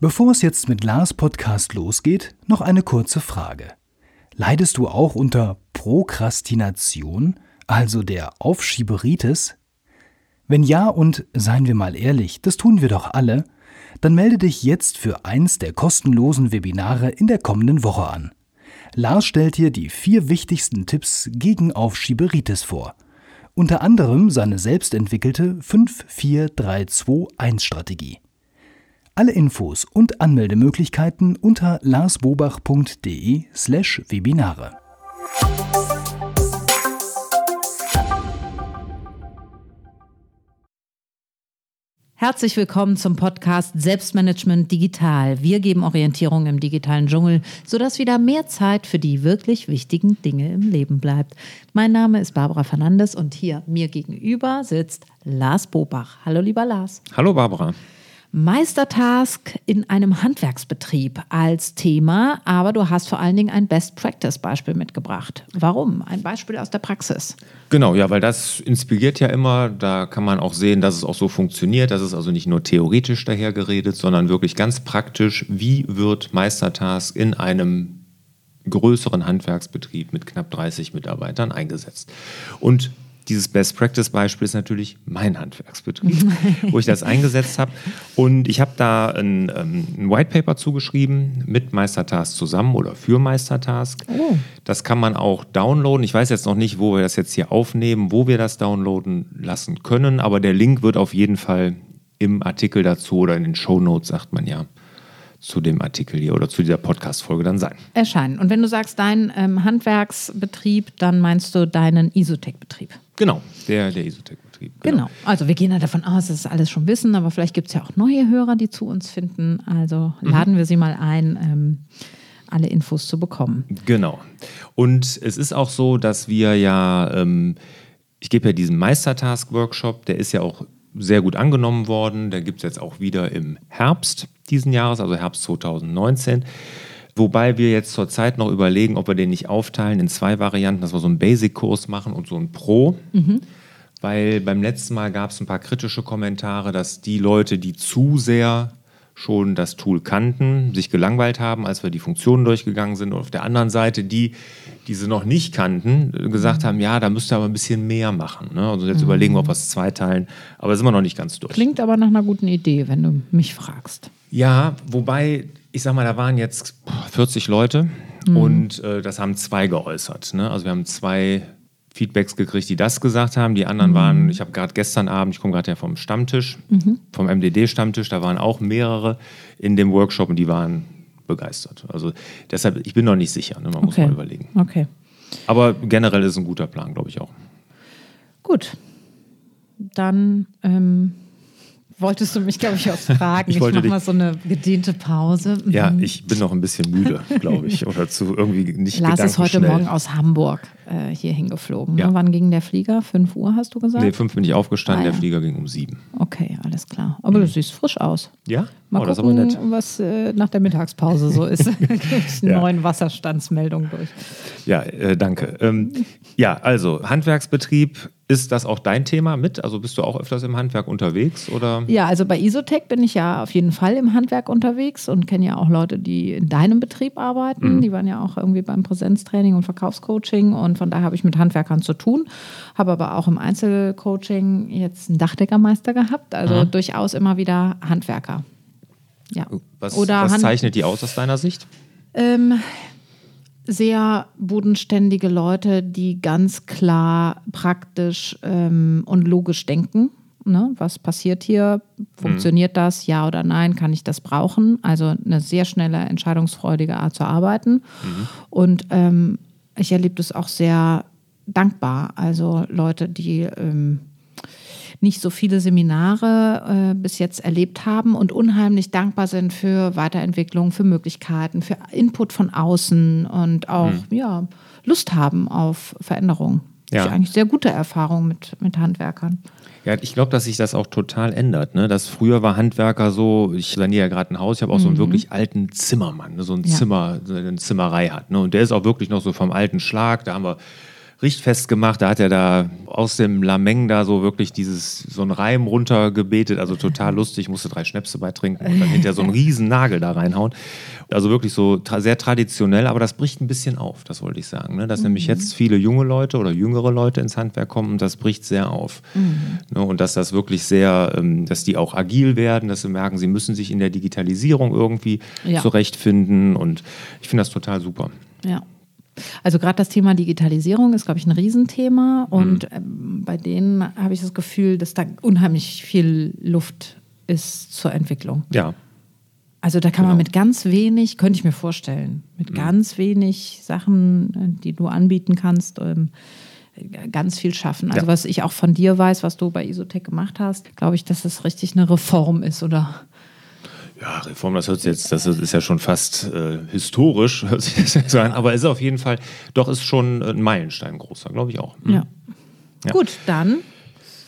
Bevor es jetzt mit Lars Podcast losgeht, noch eine kurze Frage. Leidest du auch unter Prokrastination, also der Aufschieberitis? Wenn ja und seien wir mal ehrlich, das tun wir doch alle, dann melde dich jetzt für eins der kostenlosen Webinare in der kommenden Woche an. Lars stellt dir die vier wichtigsten Tipps gegen Aufschieberitis vor. Unter anderem seine selbstentwickelte 54321-Strategie. Alle Infos und Anmeldemöglichkeiten unter larsbobach.de slash Webinare. Herzlich willkommen zum Podcast Selbstmanagement Digital. Wir geben Orientierung im digitalen Dschungel, sodass wieder mehr Zeit für die wirklich wichtigen Dinge im Leben bleibt. Mein Name ist Barbara Fernandes und hier mir gegenüber sitzt Lars Bobach. Hallo lieber Lars. Hallo Barbara. Meistertask in einem Handwerksbetrieb als Thema, aber du hast vor allen Dingen ein Best-Practice-Beispiel mitgebracht. Warum? Ein Beispiel aus der Praxis. Genau, ja, weil das inspiriert ja immer. Da kann man auch sehen, dass es auch so funktioniert. Das ist also nicht nur theoretisch dahergeredet, sondern wirklich ganz praktisch. Wie wird Meistertask in einem größeren Handwerksbetrieb mit knapp 30 Mitarbeitern eingesetzt? Und dieses Best Practice Beispiel ist natürlich mein Handwerksbetrieb, wo ich das eingesetzt habe. Und ich habe da ein, ähm, ein White Paper zugeschrieben mit Meistertask zusammen oder für Meistertask. Oh. Das kann man auch downloaden. Ich weiß jetzt noch nicht, wo wir das jetzt hier aufnehmen, wo wir das downloaden lassen können, aber der Link wird auf jeden Fall im Artikel dazu oder in den Show Notes, sagt man ja, zu dem Artikel hier oder zu dieser Podcast-Folge dann sein. Erscheinen. Und wenn du sagst dein ähm, Handwerksbetrieb, dann meinst du deinen Isotech-Betrieb? Genau, der, der Isotech-Betrieb. Genau. genau. Also wir gehen ja davon aus, dass es alles schon wissen, aber vielleicht gibt es ja auch neue Hörer, die zu uns finden. Also mhm. laden wir sie mal ein. Ähm, alle Infos zu bekommen. Genau. Und es ist auch so, dass wir ja, ähm, ich gebe ja diesen Meistertask-Workshop, der ist ja auch sehr gut angenommen worden. Der gibt es jetzt auch wieder im Herbst diesen Jahres, also Herbst 2019. Wobei wir jetzt zurzeit noch überlegen, ob wir den nicht aufteilen in zwei Varianten, dass wir so einen Basic-Kurs machen und so einen Pro. Mhm. Weil beim letzten Mal gab es ein paar kritische Kommentare, dass die Leute, die zu sehr schon das Tool kannten, sich gelangweilt haben, als wir die Funktionen durchgegangen sind. Und auf der anderen Seite die, die sie noch nicht kannten, gesagt haben, ja, da müsst ihr aber ein bisschen mehr machen. Ne? Also jetzt mhm. überlegen wir, ob wir es zweiteilen. Aber sind wir noch nicht ganz durch. Klingt aber nach einer guten Idee, wenn du mich fragst. Ja, wobei, ich sag mal, da waren jetzt 40 Leute mhm. und äh, das haben zwei geäußert. Ne? Also wir haben zwei Feedbacks gekriegt, die das gesagt haben. Die anderen mhm. waren, ich habe gerade gestern Abend, ich komme gerade ja vom Stammtisch, mhm. vom MDD-Stammtisch, da waren auch mehrere in dem Workshop und die waren begeistert. Also deshalb, ich bin noch nicht sicher, ne? man okay. muss mal überlegen. Okay. Aber generell ist es ein guter Plan, glaube ich auch. Gut. Dann ähm wolltest du mich, glaube ich, auch fragen. ich, ich mache mal so eine gedehnte Pause. Mhm. Ja, ich bin noch ein bisschen müde, glaube ich. Oder zu irgendwie nicht Lars ist heute Morgen aus Hamburg äh, hier hingeflogen. Ne? Ja. Wann ging der Flieger? Fünf Uhr, hast du gesagt? Nee, fünf bin ich aufgestanden, ah, ja. der Flieger ging um sieben. Okay, alles klar. Aber mhm. du siehst frisch aus. Ja? Mal oh, gucken, was äh, nach der Mittagspause so ist. ja. Neuen Wasserstandsmeldung durch. Ja, äh, danke. Ähm, ja, also Handwerksbetrieb, ist das auch dein Thema mit? Also bist du auch öfters im Handwerk unterwegs? Oder? Ja, also bei Isotech bin ich ja auf jeden Fall im Handwerk unterwegs und kenne ja auch Leute, die in deinem Betrieb arbeiten. Mhm. Die waren ja auch irgendwie beim Präsenztraining und Verkaufscoaching und von daher habe ich mit Handwerkern zu tun. Habe aber auch im Einzelcoaching jetzt einen Dachdeckermeister gehabt, also mhm. durchaus immer wieder Handwerker. Ja. Was, Oder was zeichnet die aus aus deiner Sicht? Ähm, sehr bodenständige Leute, die ganz klar, praktisch ähm, und logisch denken. Ne? Was passiert hier? Funktioniert mhm. das? Ja oder nein? Kann ich das brauchen? Also eine sehr schnelle, entscheidungsfreudige Art zu arbeiten. Mhm. Und ähm, ich erlebe das auch sehr dankbar. Also Leute, die ähm, nicht so viele Seminare äh, bis jetzt erlebt haben und unheimlich dankbar sind für Weiterentwicklung, für Möglichkeiten, für Input von außen und auch mhm. ja, Lust haben auf Veränderung. Ja. Das ist eigentlich sehr gute Erfahrung mit, mit Handwerkern. Ja, ich glaube, dass sich das auch total ändert. Ne? Das früher war Handwerker so, ich saniere ja gerade ein Haus, ich habe auch mhm. so einen mhm. wirklich alten Zimmermann, ne? so ein ja. Zimmer, so eine Zimmerei hat. Ne? Und der ist auch wirklich noch so vom alten Schlag. Da haben wir richtfest gemacht. Da hat er da aus dem Lameng da so wirklich dieses, so ein Reim runtergebetet. Also total lustig, musste drei Schnäpse beitrinken und dann hinterher so einen riesen Nagel da reinhauen. Also wirklich so tra sehr traditionell, aber das bricht ein bisschen auf, das wollte ich sagen. Ne? Dass mhm. nämlich jetzt viele junge Leute oder jüngere Leute ins Handwerk kommen und das bricht sehr auf. Mhm. Ne? Und dass das wirklich sehr, ähm, dass die auch agil werden, dass sie merken, sie müssen sich in der Digitalisierung irgendwie ja. zurechtfinden und ich finde das total super. Ja. Also gerade das Thema Digitalisierung ist, glaube ich, ein Riesenthema. Und mhm. ähm, bei denen habe ich das Gefühl, dass da unheimlich viel Luft ist zur Entwicklung. Ja. Also da kann genau. man mit ganz wenig, könnte ich mir vorstellen, mit mhm. ganz wenig Sachen, äh, die du anbieten kannst, ähm, ganz viel schaffen. Also ja. was ich auch von dir weiß, was du bei Isotech gemacht hast, glaube ich, dass das richtig eine Reform ist, oder? Ja, Reform, das hört sich jetzt, das ist ja schon fast äh, historisch, hört sich das jetzt an, aber ist auf jeden Fall, doch ist schon ein Meilenstein großer, glaube ich auch. Mhm. Ja. ja. Gut, dann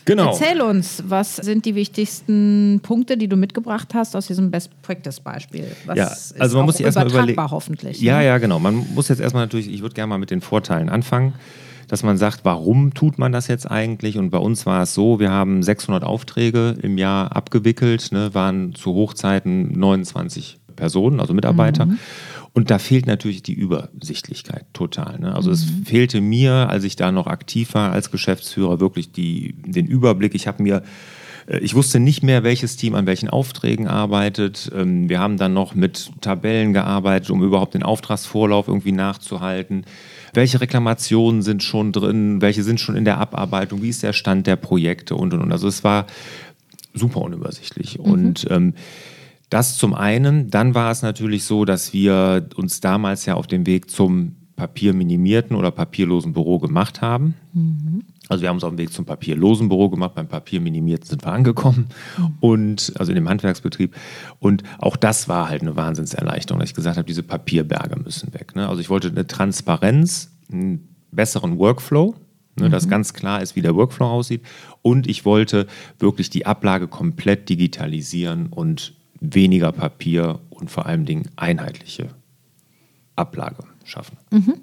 Genau. Erzähl uns, was sind die wichtigsten Punkte, die du mitgebracht hast aus diesem Best Practice Beispiel? Was ja, also man muss sich erstmal überlegen. hoffentlich. Ja, ne? ja, genau. Man muss jetzt erstmal natürlich, ich würde gerne mal mit den Vorteilen anfangen dass man sagt, warum tut man das jetzt eigentlich? Und bei uns war es so, wir haben 600 Aufträge im Jahr abgewickelt, ne, waren zu Hochzeiten 29 Personen, also Mitarbeiter. Mhm. Und da fehlt natürlich die Übersichtlichkeit total. Ne? Also mhm. es fehlte mir, als ich da noch aktiv war als Geschäftsführer, wirklich die, den Überblick. Ich habe mir äh, ich wusste nicht mehr, welches Team an welchen Aufträgen arbeitet. Ähm, wir haben dann noch mit Tabellen gearbeitet, um überhaupt den Auftragsvorlauf irgendwie nachzuhalten welche Reklamationen sind schon drin, welche sind schon in der Abarbeitung, wie ist der Stand der Projekte und und und. Also es war super unübersichtlich. Mhm. Und ähm, das zum einen. Dann war es natürlich so, dass wir uns damals ja auf dem Weg zum papierminimierten oder papierlosen Büro gemacht haben. Mhm. Also wir haben uns auf dem Weg zum papierlosen Büro gemacht, beim papierminimierten sind wir angekommen und also in dem Handwerksbetrieb. Und auch das war halt eine Wahnsinnserleichterung, dass ich gesagt habe, diese Papierberge müssen weg. Ne? Also ich wollte eine Transparenz, einen besseren Workflow, ne, mhm. dass ganz klar ist, wie der Workflow aussieht. Und ich wollte wirklich die Ablage komplett digitalisieren und weniger Papier und vor allem Dingen einheitliche Ablage schaffen. Mhm.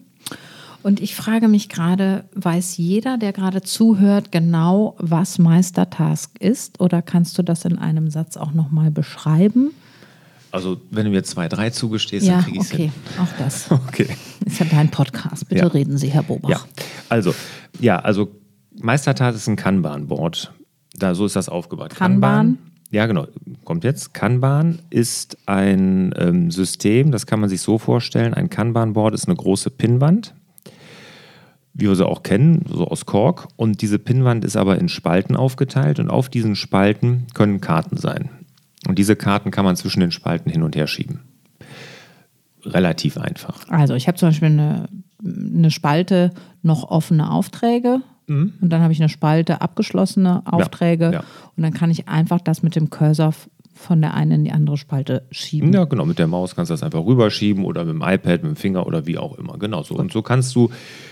Und ich frage mich gerade, weiß jeder, der gerade zuhört, genau, was Meistertask ist? Oder kannst du das in einem Satz auch nochmal beschreiben? Also, wenn du mir zwei, drei zugestehst, ja, dann kriege ich es okay. hin. auch das. Okay. Ist ja dein Podcast. Bitte ja. reden Sie, Herr Bobach. Ja, also, ja, also Meistertask ist ein Kanban-Board. Da, so ist das aufgebaut. Kanban? Kanban ja, genau. Kommt jetzt. Kanban ist ein ähm, System, das kann man sich so vorstellen. Ein Kanban-Board ist eine große Pinnwand, wie wir sie auch kennen, so aus Kork. Und diese Pinnwand ist aber in Spalten aufgeteilt und auf diesen Spalten können Karten sein. Und diese Karten kann man zwischen den Spalten hin und her schieben. Relativ einfach. Also ich habe zum Beispiel eine, eine Spalte noch offene Aufträge Mhm. Und dann habe ich eine Spalte abgeschlossene Aufträge. Ja, ja. Und dann kann ich einfach das mit dem Cursor von der einen in die andere Spalte schieben. Ja, genau. Mit der Maus kannst du das einfach rüberschieben oder mit dem iPad, mit dem Finger oder wie auch immer. Genau so. Und so kannst du,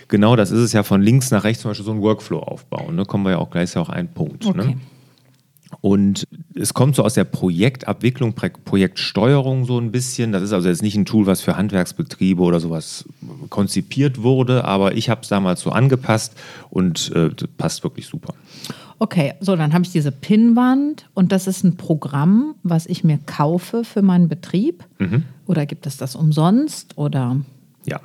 genau das ist es ja, von links nach rechts zum Beispiel so einen Workflow aufbauen. Ne? Kommen wir ja auch gleich, ist ja auch ein Punkt. Ne? Okay. Ne? Und es kommt so aus der Projektabwicklung, Projektsteuerung so ein bisschen. Das ist also jetzt nicht ein Tool, was für Handwerksbetriebe oder sowas konzipiert wurde, aber ich habe es damals so angepasst und äh, passt wirklich super. Okay, so dann habe ich diese Pinnwand und das ist ein Programm, was ich mir kaufe für meinen Betrieb. Mhm. Oder gibt es das umsonst? Oder? Ja,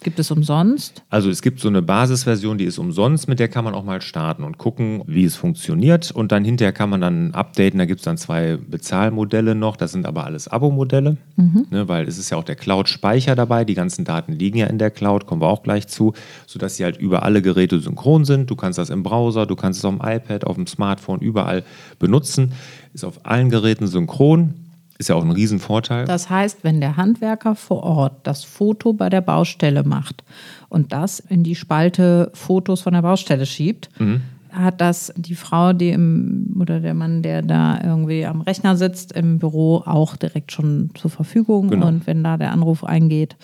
Gibt es umsonst? Also es gibt so eine Basisversion, die ist umsonst, mit der kann man auch mal starten und gucken, wie es funktioniert. Und dann hinterher kann man dann updaten. Da gibt es dann zwei Bezahlmodelle noch. Das sind aber alles Abo-Modelle, mhm. ne, weil es ist ja auch der Cloud-Speicher dabei. Die ganzen Daten liegen ja in der Cloud, kommen wir auch gleich zu, sodass sie halt über alle Geräte synchron sind. Du kannst das im Browser, du kannst es auf dem iPad, auf dem Smartphone, überall benutzen. Ist auf allen Geräten synchron ist ja auch ein Riesenvorteil. Das heißt, wenn der Handwerker vor Ort das Foto bei der Baustelle macht und das in die Spalte Fotos von der Baustelle schiebt, mhm. hat das die Frau, die im oder der Mann, der da irgendwie am Rechner sitzt im Büro, auch direkt schon zur Verfügung. Genau. Und wenn da der Anruf eingeht,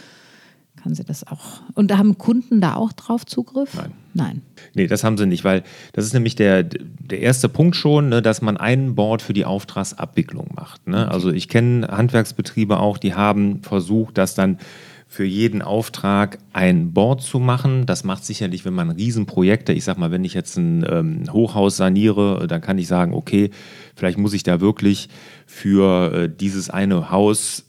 kann sie das auch. Und da haben Kunden da auch drauf Zugriff? Nein. Nein. Nee, das haben sie nicht, weil das ist nämlich der, der erste Punkt schon, ne, dass man ein Board für die Auftragsabwicklung macht. Ne? Also ich kenne Handwerksbetriebe auch, die haben versucht, das dann für jeden Auftrag ein Board zu machen. Das macht sicherlich, wenn man Riesenprojekte, ich sag mal, wenn ich jetzt ein ähm, Hochhaus saniere, dann kann ich sagen, okay, vielleicht muss ich da wirklich für äh, dieses eine Haus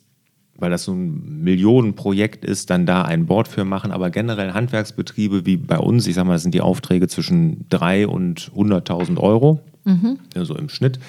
weil das so ein Millionenprojekt ist, dann da ein Board für machen. Aber generell Handwerksbetriebe wie bei uns, ich sag mal, das sind die Aufträge zwischen 3 und 100.000 Euro, mhm. so im Schnitt.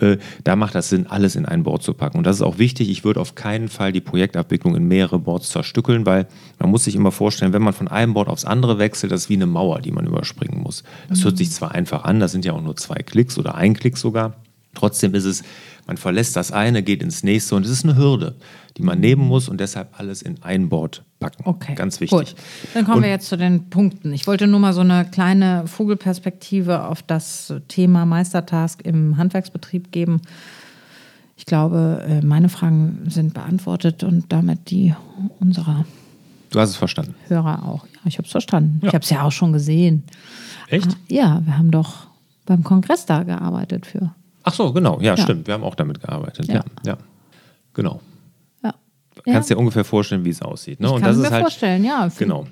Äh, da macht das Sinn, alles in ein Board zu packen. Und das ist auch wichtig. Ich würde auf keinen Fall die Projektabwicklung in mehrere Boards zerstückeln, weil man muss sich immer vorstellen, wenn man von einem Board aufs andere wechselt, das ist wie eine Mauer, die man überspringen muss. Das mhm. hört sich zwar einfach an, das sind ja auch nur zwei Klicks oder ein Klick sogar. Trotzdem ist es, man verlässt das eine, geht ins nächste und es ist eine Hürde, die man nehmen muss und deshalb alles in ein Board packen. Okay. Ganz wichtig. Gut. Dann kommen und, wir jetzt zu den Punkten. Ich wollte nur mal so eine kleine Vogelperspektive auf das Thema Meistertask im Handwerksbetrieb geben. Ich glaube, äh, meine Fragen sind beantwortet und damit die unserer. Du hast es verstanden. Hörer auch. Ja, ich habe es verstanden. Ja. Ich habe es ja auch schon gesehen. Echt? Ja, wir haben doch beim Kongress da gearbeitet für. Ach so, genau. Ja, ja. stimmt. Wir haben auch damit gearbeitet. Ja, ja. ja. Genau. Ja. Kannst dir ungefähr vorstellen, wie es aussieht. Ne? Ich Und kann das mir ist halt, vorstellen, ja. Genau.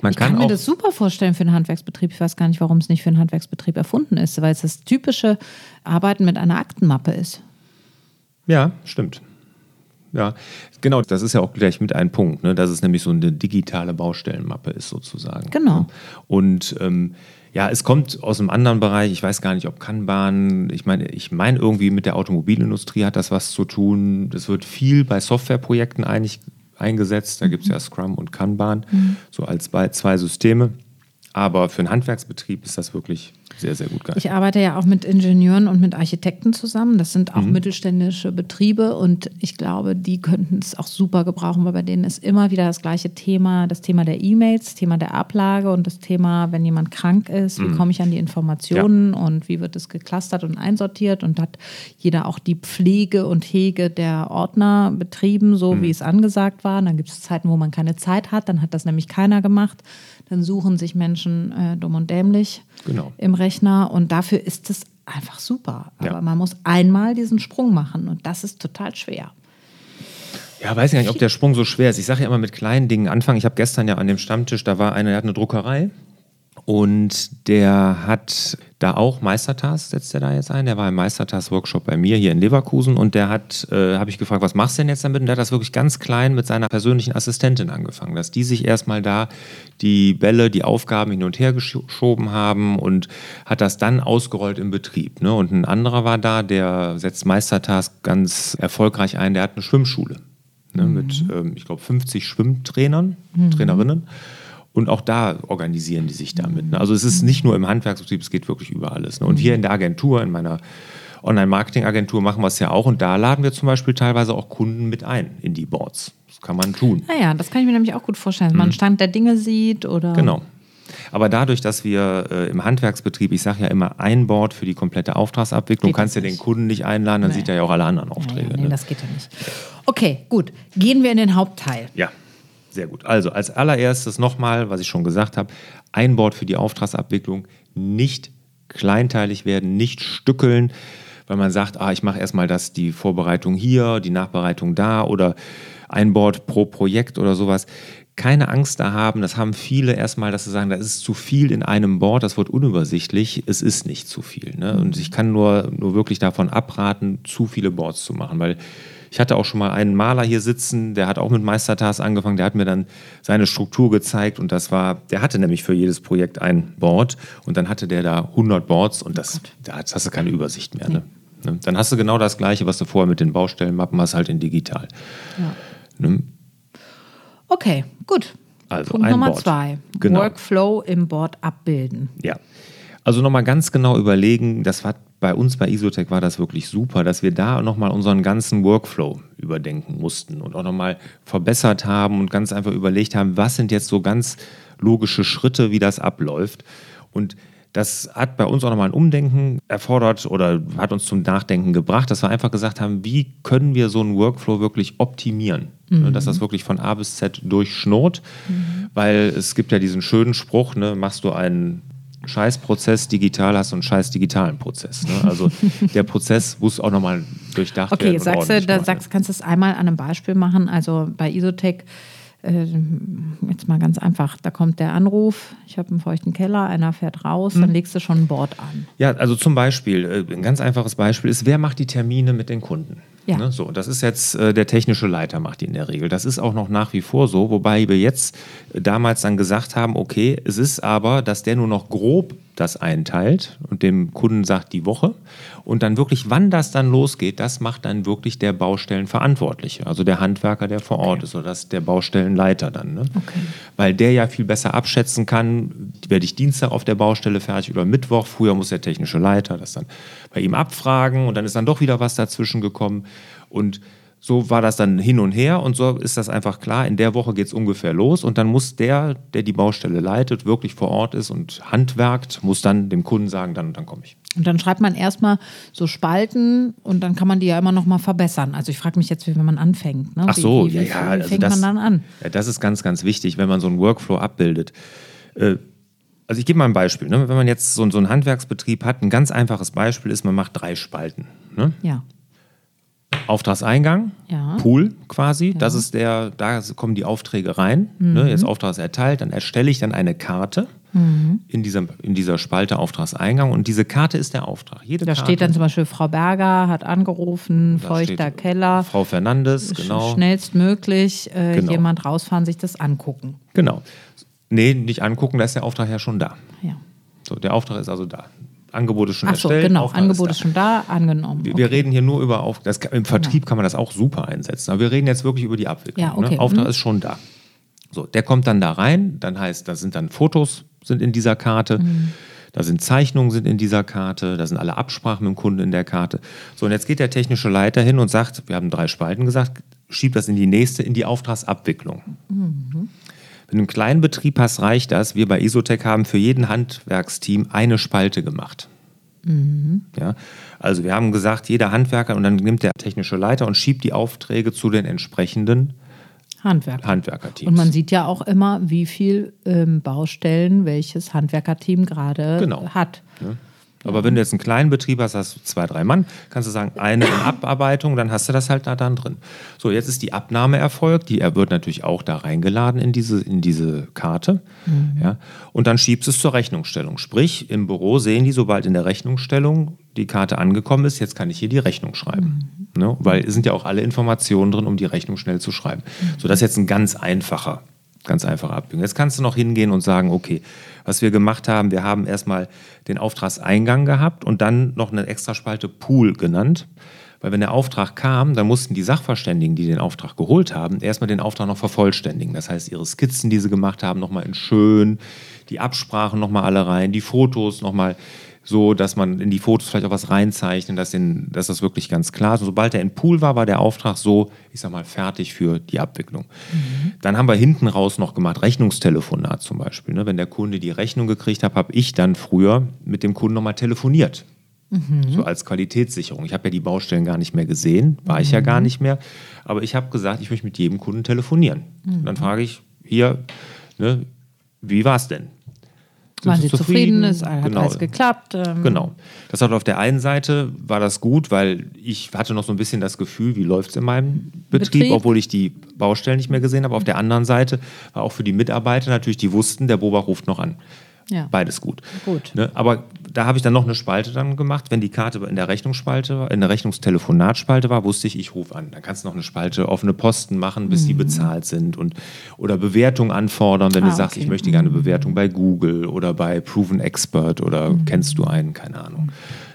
Man ich kann, kann mir das super vorstellen für einen Handwerksbetrieb. Ich weiß gar nicht, warum es nicht für einen Handwerksbetrieb erfunden ist, weil es das typische Arbeiten mit einer Aktenmappe ist. Ja, stimmt. Ja, genau, das ist ja auch gleich mit ein Punkt, ne? dass es nämlich so eine digitale Baustellenmappe ist sozusagen. Genau. Und ähm, ja, es kommt aus einem anderen Bereich. Ich weiß gar nicht, ob Kanban. Ich meine, ich meine irgendwie mit der Automobilindustrie hat das was zu tun. Das wird viel bei Softwareprojekten eigentlich eingesetzt. Da gibt es ja Scrum und Kanban, mhm. so als zwei Systeme. Aber für einen Handwerksbetrieb ist das wirklich sehr, sehr gut geeignet. Ich arbeite ja auch mit Ingenieuren und mit Architekten zusammen. Das sind auch mhm. mittelständische Betriebe und ich glaube, die könnten es auch super gebrauchen, weil bei denen ist immer wieder das gleiche Thema, das Thema der E-Mails, Thema der Ablage und das Thema, wenn jemand krank ist, wie mhm. komme ich an die Informationen ja. und wie wird es geclustert und einsortiert und hat jeder auch die Pflege und Hege der Ordner betrieben, so mhm. wie es angesagt war. Und dann gibt es Zeiten, wo man keine Zeit hat, dann hat das nämlich keiner gemacht. Dann suchen sich Menschen äh, dumm und dämlich genau. im Rechner und dafür ist es einfach super. Aber ja. man muss einmal diesen Sprung machen und das ist total schwer. Ja, weiß ich nicht, ob der Sprung so schwer ist. Ich sage ja immer mit kleinen Dingen anfangen. Ich habe gestern ja an dem Stammtisch, da war einer, der hat eine Druckerei und der hat da auch Meistertask, setzt er da jetzt ein. Der war im Meistertask-Workshop bei mir hier in Leverkusen und der hat, äh, habe ich gefragt, was machst du denn jetzt damit? Und der hat das wirklich ganz klein mit seiner persönlichen Assistentin angefangen, dass die sich erstmal da die Bälle, die Aufgaben hin und her geschoben haben und hat das dann ausgerollt im Betrieb. Ne? Und ein anderer war da, der setzt Meistertask ganz erfolgreich ein, der hat eine Schwimmschule ne? mhm. mit, ähm, ich glaube, 50 Schwimmtrainern, mhm. Trainerinnen. Und auch da organisieren die sich damit. Ne? Also es ist nicht nur im Handwerksbetrieb, es geht wirklich über alles. Ne? Und hier in der Agentur, in meiner Online-Marketing-Agentur machen wir es ja auch. Und da laden wir zum Beispiel teilweise auch Kunden mit ein in die Boards. Das kann man tun. Naja, das kann ich mir nämlich auch gut vorstellen. Wenn man mhm. Stand der Dinge sieht oder. Genau. Aber dadurch, dass wir äh, im Handwerksbetrieb, ich sage ja immer, ein Board für die komplette Auftragsabwicklung, geht kannst du ja den Kunden nicht einladen, dann nee. sieht er ja auch alle anderen Aufträge. Ja, nee, ne? das geht ja nicht. Okay, gut. Gehen wir in den Hauptteil. Ja. Sehr gut. Also als allererstes nochmal, was ich schon gesagt habe, ein Board für die Auftragsabwicklung, nicht kleinteilig werden, nicht stückeln, weil man sagt, ah, ich mache erstmal das, die Vorbereitung hier, die Nachbereitung da oder ein Board pro Projekt oder sowas. Keine Angst da haben, das haben viele erstmal, dass sie sagen, da ist zu viel in einem Board, das wird unübersichtlich. Es ist nicht zu viel. Ne? Und ich kann nur, nur wirklich davon abraten, zu viele Boards zu machen, weil ich hatte auch schon mal einen Maler hier sitzen, der hat auch mit Meistertas angefangen, der hat mir dann seine Struktur gezeigt und das war, der hatte nämlich für jedes Projekt ein Board und dann hatte der da 100 Boards und das, da hast du keine Übersicht mehr. Ne? Ne? Dann hast du genau das Gleiche, was du vorher mit den Baustellenmappen hast, halt in digital. Ja. Ne? Okay, gut. Also Punkt Nummer Board. zwei. Genau. Workflow im Board abbilden. Ja. Also nochmal ganz genau überlegen, das war bei uns bei Isotech war das wirklich super, dass wir da nochmal unseren ganzen Workflow überdenken mussten und auch nochmal verbessert haben und ganz einfach überlegt haben, was sind jetzt so ganz logische Schritte, wie das abläuft. Und das hat bei uns auch nochmal ein Umdenken erfordert oder hat uns zum Nachdenken gebracht, dass wir einfach gesagt haben, wie können wir so einen Workflow wirklich optimieren? Mhm. Dass das wirklich von A bis Z durchschnurrt, mhm. weil es gibt ja diesen schönen Spruch, ne, machst du einen Scheißprozess digital hast du einen scheiß digitalen Prozess. Ne? Also der Prozess muss auch nochmal durchdacht okay, werden. Okay, sagst du, da sagst, kannst du es einmal an einem Beispiel machen. Also bei Isotech äh, jetzt mal ganz einfach, da kommt der Anruf, ich habe einen feuchten Keller, einer fährt raus, dann legst du schon ein Board an. Ja, also zum Beispiel, äh, ein ganz einfaches Beispiel ist, wer macht die Termine mit den Kunden? Ja. Ne, so, das ist jetzt äh, der technische Leiter macht die in der Regel. Das ist auch noch nach wie vor so, wobei wir jetzt damals dann gesagt haben, okay, es ist aber, dass der nur noch grob das einteilt und dem Kunden sagt die Woche und dann wirklich, wann das dann losgeht, das macht dann wirklich der Baustellenverantwortliche, also der Handwerker, der vor Ort ist oder das der Baustellenleiter dann. Ne? Okay. Weil der ja viel besser abschätzen kann, werde ich Dienstag auf der Baustelle fertig oder Mittwoch. Früher muss der technische Leiter das dann bei ihm abfragen und dann ist dann doch wieder was dazwischen gekommen. Und so war das dann hin und her und so ist das einfach klar. In der Woche geht es ungefähr los und dann muss der, der die Baustelle leitet, wirklich vor Ort ist und handwerkt, muss dann dem Kunden sagen, dann, dann komme ich. Und dann schreibt man erstmal so Spalten und dann kann man die ja immer noch mal verbessern. Also ich frage mich jetzt, wie wenn man anfängt. Ne? Ach so, wie, wie, ja, wie ja. Also fängt das, man dann an? Ja, das ist ganz, ganz wichtig, wenn man so einen Workflow abbildet. Äh, also ich gebe mal ein Beispiel. Ne? Wenn man jetzt so, so einen Handwerksbetrieb hat, ein ganz einfaches Beispiel ist, man macht drei Spalten. Ne? Ja. Auftragseingang, Ja. Pool quasi, das ist der, da kommen die Aufträge rein. Mhm. Ne? Jetzt Auftrag ist erteilt, dann erstelle ich dann eine Karte Mhm. in, dieser, in dieser Spalte Auftragseingang und diese Karte ist der Auftrag. Jede Da Karte, steht dann zum Beispiel, Frau Berger hat angerufen, feuchter Keller, Frau Fernandes, genau. schnellstmöglich äh, Genau. jemand rausfahren, sich das angucken. Genau. Nee, nicht angucken, da ist der Auftrag ja schon da. Ja. So, der Auftrag ist also da. Angebot ist schon Ach so, erstellt. genau, Angebot ist ist schon da, angenommen. Wir, Okay. wir reden hier nur über auf, das, im Vertrieb kann man das auch super einsetzen, aber wir reden jetzt wirklich über die Abwicklung. Ja, okay, Ne? Auftrag mhm. ist schon da. So, der kommt dann da rein, dann heißt, da sind dann Fotos sind in dieser Karte, Mhm. da sind Zeichnungen sind in dieser Karte, da sind alle Absprachen mit dem Kunden in der Karte. So, und jetzt geht der technische Leiter hin und sagt, wir haben drei Spalten gesagt, schiebt das in die nächste, in die Auftragsabwicklung. Mhm. Wenn du einen kleinen Betrieb hast, reicht das. Wir bei Isotech haben für jeden Handwerksteam eine Spalte gemacht. Ja, also wir haben gesagt, jeder Handwerker und dann nimmt der technische Leiter und schiebt die Aufträge zu den entsprechenden Handwerk. Handwerkerteams. Und man sieht ja auch immer, wie viel ähm, Baustellen welches Handwerkerteam gerade Genau. hat. Ne? Aber wenn du jetzt einen kleinen Betrieb hast, hast du zwei, drei Mann, kannst du sagen, eine in Abarbeitung, dann hast du das halt da dann drin. So, jetzt ist die Abnahme erfolgt, die wird natürlich auch da reingeladen in diese, in diese Karte. Ja, und dann schiebst du es zur Rechnungsstellung. Sprich, im Büro sehen die, sobald in der Rechnungsstellung die Karte angekommen ist, jetzt kann ich hier die Rechnung schreiben. Ne? Weil es sind ja auch alle Informationen drin, um die Rechnung schnell zu schreiben. So, das ist jetzt ein ganz einfacher Ganz einfache Abbildung. Jetzt kannst du noch hingehen und sagen, okay, was wir gemacht haben, wir haben erstmal den Auftragseingang gehabt und dann noch eine Extraspalte Pool genannt. Weil wenn der Auftrag kam, dann mussten die Sachverständigen, die den Auftrag geholt haben, erstmal den Auftrag noch vervollständigen. Das heißt, ihre Skizzen, die sie gemacht haben, nochmal in schön, die Absprachen nochmal alle rein, die Fotos nochmal so, dass man in die Fotos vielleicht auch was reinzeichnen, dass, den, dass das wirklich ganz klar ist. Und sobald er in Pool war, war der Auftrag so, ich sag mal, fertig für die Abwicklung. Dann haben wir hinten raus noch gemacht, Rechnungstelefonat zum Beispiel. Ne? Wenn der Kunde die Rechnung gekriegt hat, habe ich dann früher mit dem Kunden nochmal telefoniert. So als Qualitätssicherung. Ich habe ja die Baustellen gar nicht mehr gesehen, war ich ja gar nicht mehr. Aber ich habe gesagt, ich möchte mit jedem Kunden telefonieren. Und dann frage ich hier, ne, wie war es denn? Sind Waren Sie zufrieden? Es hat Genau. alles geklappt? Ähm, Genau. Das hat auf der einen Seite war das gut, weil ich hatte noch so ein bisschen das Gefühl, wie läuft es in meinem Betrieb, Betrieb. obwohl ich die Baustellen nicht mehr gesehen habe. Auf der anderen Seite war auch für die Mitarbeiter natürlich, die wussten, der Boba ruft noch an. Ja. Beides gut. Gut. Ne? Aber da habe ich dann noch eine Spalte dann gemacht. Wenn die Karte in der Rechnungsspalte war, in der Rechnungstelefonatspalte war, wusste ich, ich rufe an. Dann kannst du noch eine Spalte offene Posten machen, bis die bezahlt sind und oder Bewertung anfordern, wenn Ah, du sagst, okay. ich möchte gerne eine Bewertung bei Google oder bei Proven Expert oder kennst du einen, keine Ahnung.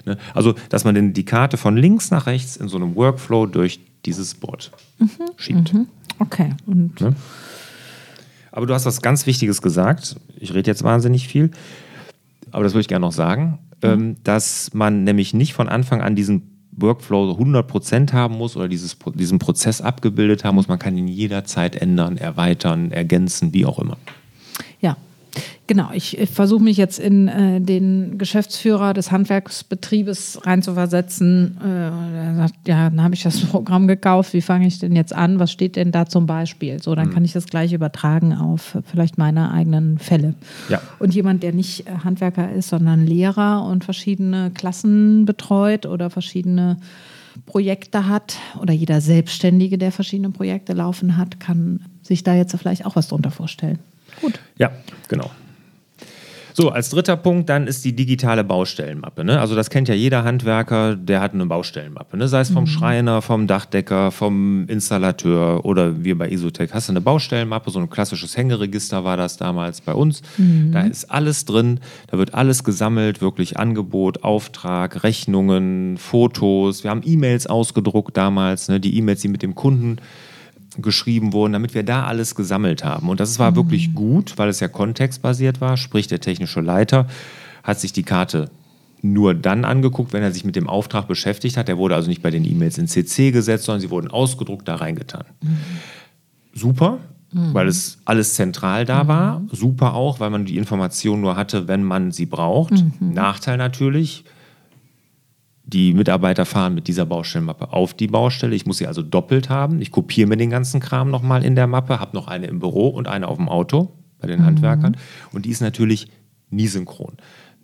Ne? Also, dass man denn die Karte von links nach rechts in so einem Workflow durch dieses Board schiebt. Okay. Und Ne? Aber du hast was ganz Wichtiges gesagt. Ich rede jetzt wahnsinnig viel, aber das würde ich gerne noch sagen, ähm, dass man nämlich nicht von Anfang an diesen Workflow 100% haben muss oder dieses, diesen Prozess abgebildet haben muss. Man kann ihn jederzeit ändern, erweitern, ergänzen, wie auch immer. Genau. Ich, ich versuche mich jetzt in äh, den Geschäftsführer des Handwerksbetriebes reinzuversetzen. Äh, er sagt, ja, dann habe ich das Programm gekauft. Wie fange ich denn jetzt an? Was steht denn da zum Beispiel? So, dann kann ich das gleich übertragen auf vielleicht meine eigenen Fälle. Ja. Und jemand, der nicht äh, Handwerker ist, sondern Lehrer und verschiedene Klassen betreut oder verschiedene Projekte hat oder jeder Selbstständige, der verschiedene Projekte laufen hat, kann sich da jetzt vielleicht auch was drunter vorstellen. Gut. Ja, genau. So, als dritter Punkt dann ist die digitale Baustellenmappe. Ne? Also das kennt ja jeder Handwerker, der hat eine Baustellenmappe. Ne? Sei es vom mhm. Schreiner, vom Dachdecker, vom Installateur oder wir bei Isotech. Hast du eine Baustellenmappe, so ein klassisches Hängeregister war das damals bei uns. Mhm. Da ist alles drin, da wird alles gesammelt, wirklich Angebot, Auftrag, Rechnungen, Fotos. Wir haben E-Mails ausgedruckt damals, ne? die E-Mails, die mit dem Kunden geschrieben wurden, damit wir da alles gesammelt haben. Und das war mhm. wirklich gut, weil es ja kontextbasiert war. Sprich, der technische Leiter hat sich die Karte nur dann angeguckt, wenn er sich mit dem Auftrag beschäftigt hat. Der wurde also nicht bei den E-Mails in CC gesetzt, sondern sie wurden ausgedruckt da reingetan. Mhm. Super, mhm. weil es alles zentral da war. Mhm. Super auch, weil man die Information nur hatte, wenn man sie braucht. Mhm. Nachteil natürlich, die Mitarbeiter fahren mit dieser Baustellenmappe auf die Baustelle. Ich muss sie also doppelt haben. Ich kopiere mir den ganzen Kram nochmal in der Mappe, habe noch eine im Büro und eine auf dem Auto bei den mhm. Handwerkern. Und die ist natürlich nie synchron.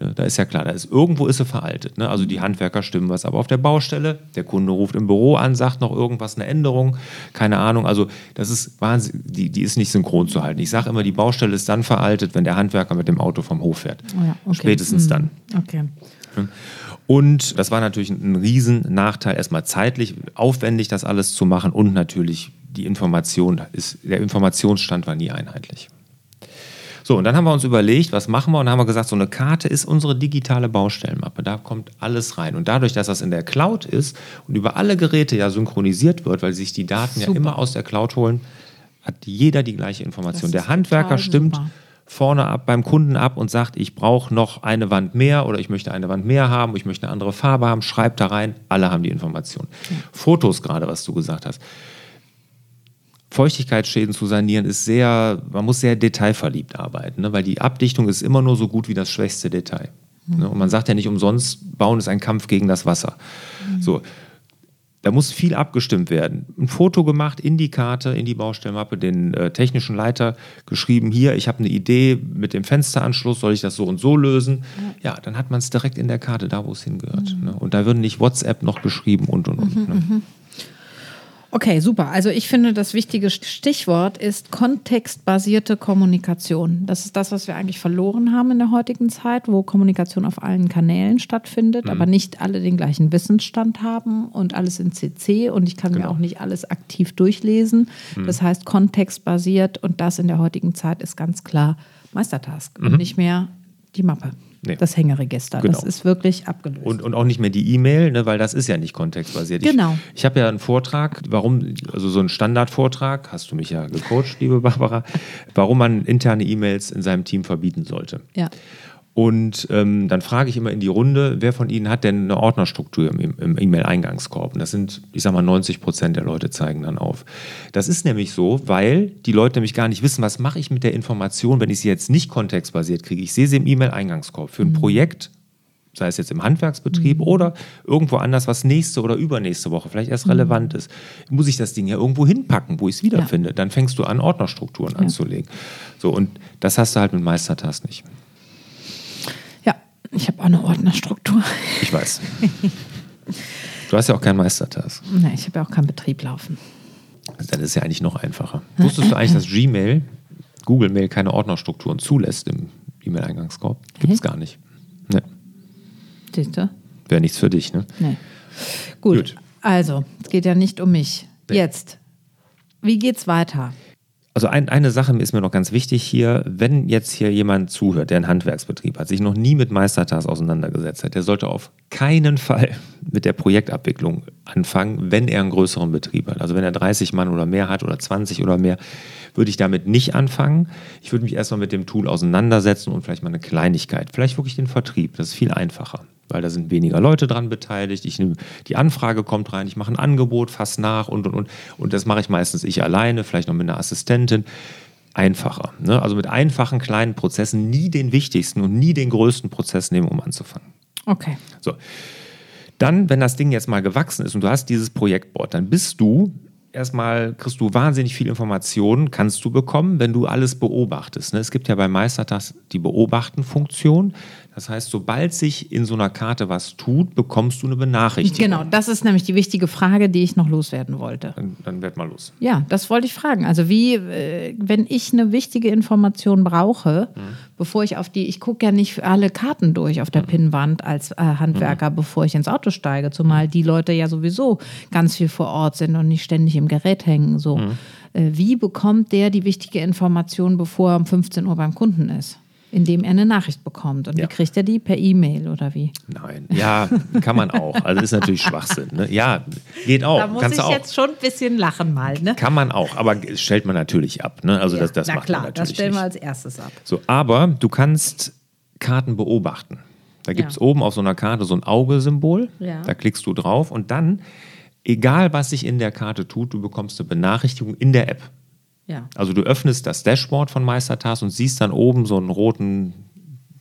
Ne, da ist ja klar, da ist irgendwo ist sie veraltet. Ne? Also die Handwerker stimmen was, aber auf der Baustelle, der Kunde ruft im Büro an, sagt noch irgendwas, eine Änderung, keine Ahnung. Also das ist Wahnsinn, die, die ist nicht synchron zu halten. Ich sage immer, die Baustelle ist dann veraltet, wenn der Handwerker mit dem Auto vom Hof fährt. Oh ja, okay. Spätestens mhm. dann. Okay. Und das war natürlich ein Riesennachteil, erstmal zeitlich aufwendig, das alles zu machen und natürlich die Information, ist, der Informationsstand war nie einheitlich. So, und dann haben wir uns überlegt, was machen wir? Und dann haben wir gesagt, so eine Karte ist unsere digitale Baustellenmappe. Da kommt alles rein. Und dadurch, dass das in der Cloud ist und über alle Geräte ja synchronisiert wird, weil sich die Daten super. ja immer aus der Cloud holen, hat jeder die gleiche Information. Der Handwerker stimmt super vorne ab beim Kunden ab und sagt, ich brauche noch eine Wand mehr oder ich möchte eine Wand mehr haben, ich möchte eine andere Farbe haben, schreibt da rein, alle haben die Information. Ja. Fotos gerade, was du gesagt hast. Feuchtigkeitsschäden zu sanieren ist sehr, man muss sehr detailverliebt arbeiten, ne? weil die Abdichtung ist immer nur so gut wie das schwächste Detail. Mhm. Ne? Und man sagt ja nicht umsonst, bauen ist ein Kampf gegen das Wasser. Mhm. So, da muss viel abgestimmt werden. Ein Foto gemacht in die Karte, in die Baustellmappe, den äh, technischen Leiter geschrieben, hier, ich habe eine Idee mit dem Fensteranschluss, soll ich das so und so lösen? Ja, ja dann hat man es direkt in der Karte, da wo es hingehört. Mhm. Ne? Und da würden nicht WhatsApp noch geschrieben und und und. Mhm, ne? Okay, super. Also ich finde, das wichtige Stichwort ist kontextbasierte Kommunikation. Das ist das, was wir eigentlich verloren haben in der heutigen Zeit, wo Kommunikation auf allen Kanälen stattfindet, mhm. aber nicht alle den gleichen Wissensstand haben und alles in CC und ich kann genau. mir auch nicht alles aktiv durchlesen. Mhm. Das heißt kontextbasiert und das in der heutigen Zeit ist ganz klar Meistertask mhm. und nicht mehr die Mappe. Nee. Das Hängeregister. Genau. Das ist wirklich abgelöst. Und, und auch nicht mehr die E-Mail, ne, weil das ist ja nicht kontextbasiert. Genau. Ich, ich habe ja einen Vortrag, warum, also so einen Standardvortrag, hast du mich ja gecoacht, liebe Barbara, warum man interne E-Mails in seinem Team verbieten sollte. Ja. Und ähm, dann frage ich immer in die Runde, wer von Ihnen hat denn eine Ordnerstruktur im, im E-Mail-Eingangskorb? Und das sind, ich sag mal, 90 Prozent der Leute zeigen dann auf. Das ist nämlich so, weil die Leute nämlich gar nicht wissen, was mache ich mit der Information, wenn ich sie jetzt nicht kontextbasiert kriege. Ich sehe sie im E-Mail-Eingangskorb für ein mhm. Projekt, sei es jetzt im Handwerksbetrieb mhm. oder irgendwo anders, was nächste oder übernächste Woche vielleicht erst mhm. relevant ist, muss ich das Ding ja irgendwo hinpacken, wo ich es wiederfinde. Ja. Dann fängst du an, Ordnerstrukturen ja. anzulegen. So, und das hast du halt mit Meistertask nicht. Ich habe auch eine Ordnerstruktur. Ich weiß. Du hast ja auch keinen Meistertask. Nein, ich habe ja auch keinen Betrieb laufen. Dann ist es ja eigentlich noch einfacher. Wusstest du eigentlich, dass Gmail, Google Mail keine Ordnerstrukturen zulässt im E-Mail-Eingangskorb? Gibt es gar nicht. Nee. Siehst du? Wäre nichts für dich, ne? Nee. Gut. Gut. Also, es geht ja nicht um mich. Nee. Jetzt. Wie geht's weiter? Also ein, eine Sache ist mir noch ganz wichtig hier, wenn jetzt hier jemand zuhört, der einen Handwerksbetrieb hat, sich noch nie mit Meistertask auseinandergesetzt hat, der sollte auf keinen Fall mit der Projektabwicklung anfangen, wenn er einen größeren Betrieb hat. Also wenn er 30 Mann oder mehr hat oder 20 oder mehr, würde ich damit nicht anfangen. Ich würde mich erstmal mit dem Tool auseinandersetzen und vielleicht mal eine Kleinigkeit, vielleicht wirklich den Vertrieb, das ist viel einfacher weil da sind weniger Leute dran beteiligt. Ich nehm, die Anfrage kommt rein, ich mache ein Angebot, fasse nach und und und. Und das mache ich meistens ich alleine, vielleicht noch mit einer Assistentin. Einfacher. Ne? Also mit einfachen kleinen Prozessen, nie den wichtigsten und nie den größten Prozess nehmen, um anzufangen. Okay. So. Dann, wenn das Ding jetzt mal gewachsen ist und du hast dieses Projektboard, dann bist du erstmal kriegst du wahnsinnig viel Informationen, kannst du bekommen, wenn du alles beobachtest. Ne? Es gibt ja bei Meistertask die Beobachten-Funktion. Das heißt, sobald sich in so einer Karte was tut, bekommst du eine Benachrichtigung. Genau, das ist nämlich die wichtige Frage, die ich noch loswerden wollte. Dann, dann werd mal los. Ja, das wollte ich fragen. Also wie, äh, wenn ich eine wichtige Information brauche, mhm. bevor ich auf die, ich gucke ja nicht alle Karten durch auf der mhm. Pinnwand als äh, Handwerker, mhm. bevor ich ins Auto steige, zumal die Leute ja sowieso ganz viel vor Ort sind und nicht ständig im Gerät hängen. So. Mhm. Äh, wie bekommt der die wichtige Information, bevor er um 15 Uhr beim Kunden ist? Indem er eine Nachricht bekommt. Und ja. wie kriegt er die? Per E-Mail oder wie? Nein, ja, kann man auch. Also ist natürlich Schwachsinn. Ne? Ja, geht auch. Da muss Kannst ich auch. jetzt schon ein bisschen lachen mal. Ne? Kann man auch, aber stellt man natürlich ab. Ne? Also ja, das, das na macht klar, man natürlich das stellen wir als erstes ab. So, aber du kannst Karten beobachten. Da gibt es ja. oben auf so einer Karte so ein Augesymbol. Ja. Da klickst du drauf und dann, egal was sich in der Karte tut, du bekommst eine Benachrichtigung in der App. Ja. Also du öffnest das Dashboard von Meistertask und siehst dann oben so einen roten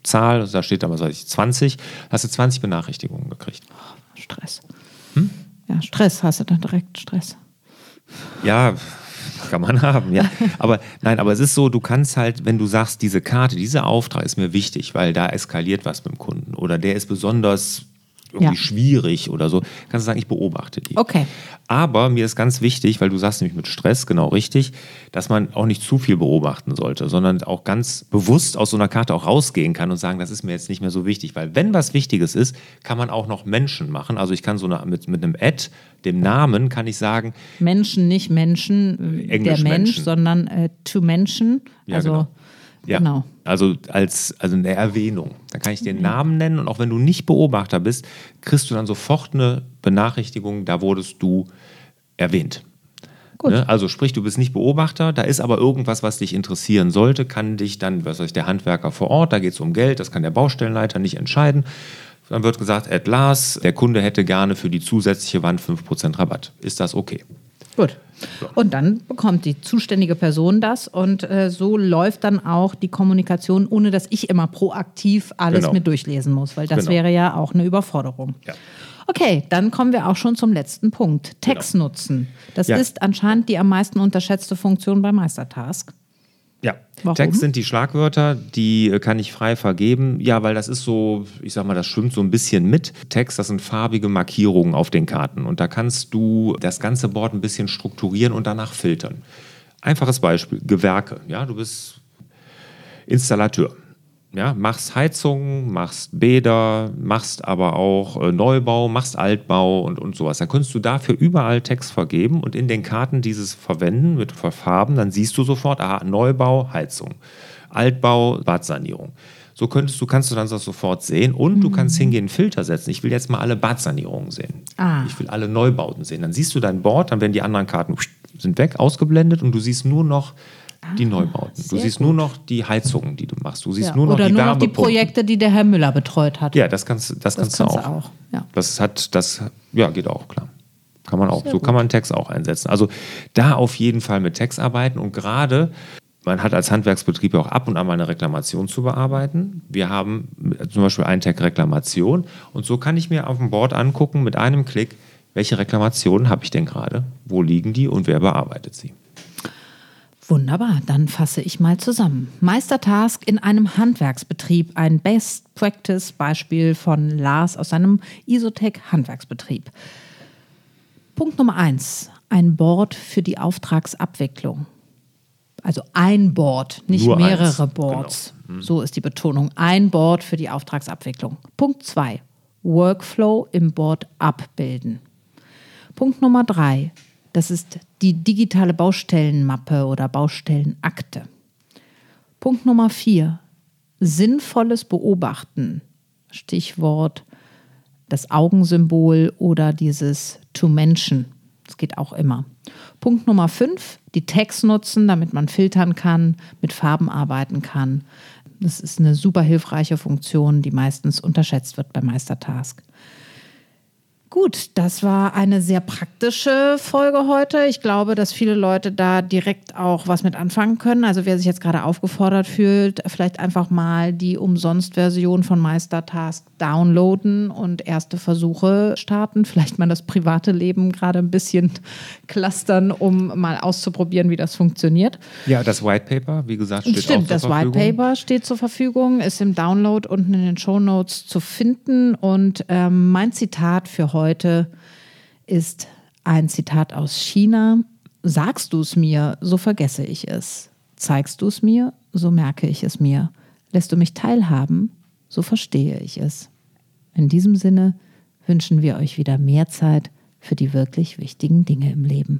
Zahl, da steht dann, was weiß ich, 20, hast du 20 Benachrichtigungen gekriegt. Oh, Stress. Hm? Ja, Stress hast du dann direkt Stress. Ja, kann man haben, ja. Aber nein, aber es ist so, du kannst halt, wenn du sagst, diese Karte, dieser Auftrag ist mir wichtig, weil da eskaliert was mit dem Kunden oder der ist besonders irgendwie ja. schwierig oder so, kannst du sagen, ich beobachte die. Okay. Aber mir ist ganz wichtig, weil du sagst nämlich mit Stress, genau richtig, dass man auch nicht zu viel beobachten sollte, sondern auch ganz bewusst aus so einer Karte auch rausgehen kann und sagen, das ist mir jetzt nicht mehr so wichtig. Weil wenn was Wichtiges ist, kann man auch noch Menschen machen. Also ich kann so eine, mit, mit einem Ad, dem Namen, kann ich sagen. Menschen, nicht Menschen, Englisch der Mensch, Menschen. sondern äh, to Menschen. Also ja, genau. Ja, genau. Also als also eine Erwähnung. Da kann ich den Namen nennen und auch wenn du nicht Beobachter bist, kriegst du dann sofort eine Benachrichtigung, da wurdest du erwähnt. Ne? Also sprich, du bist nicht Beobachter, da ist aber irgendwas, was dich interessieren sollte, kann dich dann, was weiß ich, der Handwerker vor Ort, da geht es um Geld, das kann der Baustellenleiter nicht entscheiden. Dann wird gesagt, at last, der Kunde hätte gerne für die zusätzliche Wand 5% Rabatt. Ist das okay? Gut. Und dann bekommt die zuständige Person das und äh, so läuft dann auch die Kommunikation, ohne dass ich immer proaktiv alles genau. mit durchlesen muss, weil das genau. wäre ja auch eine Überforderung. Ja. Okay, dann kommen wir auch schon zum letzten Punkt. Text genau. nutzen. Das ja. ist anscheinend die am meisten unterschätzte Funktion bei Meistertask. Ja, Warum? Text sind die Schlagwörter, die äh, kann ich frei vergeben. Ja, weil das ist so, ich sag mal, das schwimmt so ein bisschen mit. Text, das sind farbige Markierungen auf den Karten. Und da kannst du das ganze Board ein bisschen strukturieren und danach filtern. Einfaches Beispiel: Gewerke. Ja, du bist Installateur. Ja, machst Heizungen, machst Bäder, machst aber auch äh, Neubau, machst Altbau und, und sowas. Dann kannst du dafür überall Text vergeben und in den Karten dieses verwenden mit Farben. Dann siehst du sofort, aha, Neubau, Heizung, Altbau, Badsanierung. So könntest du, kannst du dann das sofort sehen und mhm. du kannst mhm. hingehen, einen Filter setzen. Ich will jetzt mal alle Badsanierungen sehen. Ah. Ich will alle Neubauten sehen. Dann siehst du dein Board, dann werden die anderen Karten sind weg, ausgeblendet und du siehst nur noch die ah, Neubauten. Du siehst gut. nur noch die Heizungen, die du machst. Du siehst ja, nur noch oder die nur noch die Projekte, die der Herr Müller betreut hat. Ja, das kannst, das, das kannst, kannst du auch. auch. Ja. Das hat, das, ja, geht auch, klar. Kann man auch. Sehr so gut. kann man Text auch einsetzen. Also da auf jeden Fall mit Text arbeiten und gerade man hat als Handwerksbetrieb auch ab und an mal eine Reklamation zu bearbeiten. Wir haben zum Beispiel einen Tag Reklamation und so kann ich mir auf dem Board angucken mit einem Klick, welche Reklamationen habe ich denn gerade, wo liegen die und wer bearbeitet sie. Wunderbar, dann fasse ich mal zusammen. Meistertask in einem Handwerksbetrieb, ein Best Practice Beispiel von Lars aus seinem Isotech Handwerksbetrieb. Punkt Nummer eins: ein Board für die Auftragsabwicklung. Also ein Board, nicht Nur mehrere eins. Boards. Genau. Mhm. So ist die Betonung. Ein Board für die Auftragsabwicklung. Punkt zwei: Workflow im Board abbilden. Punkt Nummer drei: das ist die digitale Baustellenmappe oder Baustellenakte. Punkt Nummer vier. Sinnvolles Beobachten. Stichwort das Augensymbol oder dieses To Mention. Das geht auch immer. Punkt Nummer fünf. Die Tags nutzen, damit man filtern kann, mit Farben arbeiten kann. Das ist eine super hilfreiche Funktion, die meistens unterschätzt wird bei Meistertask. Gut, das war eine sehr praktische Folge heute. Ich glaube, dass viele Leute da direkt auch was mit anfangen können. Also wer sich jetzt gerade aufgefordert fühlt, vielleicht einfach mal die Umsonst-Version von Meistertask downloaden und erste Versuche starten. Vielleicht mal das private Leben gerade ein bisschen clustern, um mal auszuprobieren, wie das funktioniert. Ja, das White Paper, wie gesagt, steht Stimmt, auch zur das Verfügung. White Paper steht zur Verfügung, ist im Download unten in den Show Notes zu finden. Und ähm, mein Zitat für heute ist ein Zitat aus China. Sagst du es mir, so vergesse ich es. Zeigst du es mir, so merke ich es mir. Lässt du mich teilhaben, so verstehe ich es. In diesem Sinne wünschen wir euch wieder mehr Zeit für die wirklich wichtigen Dinge im Leben.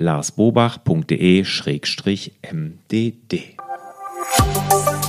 larsbobach.de-mdd.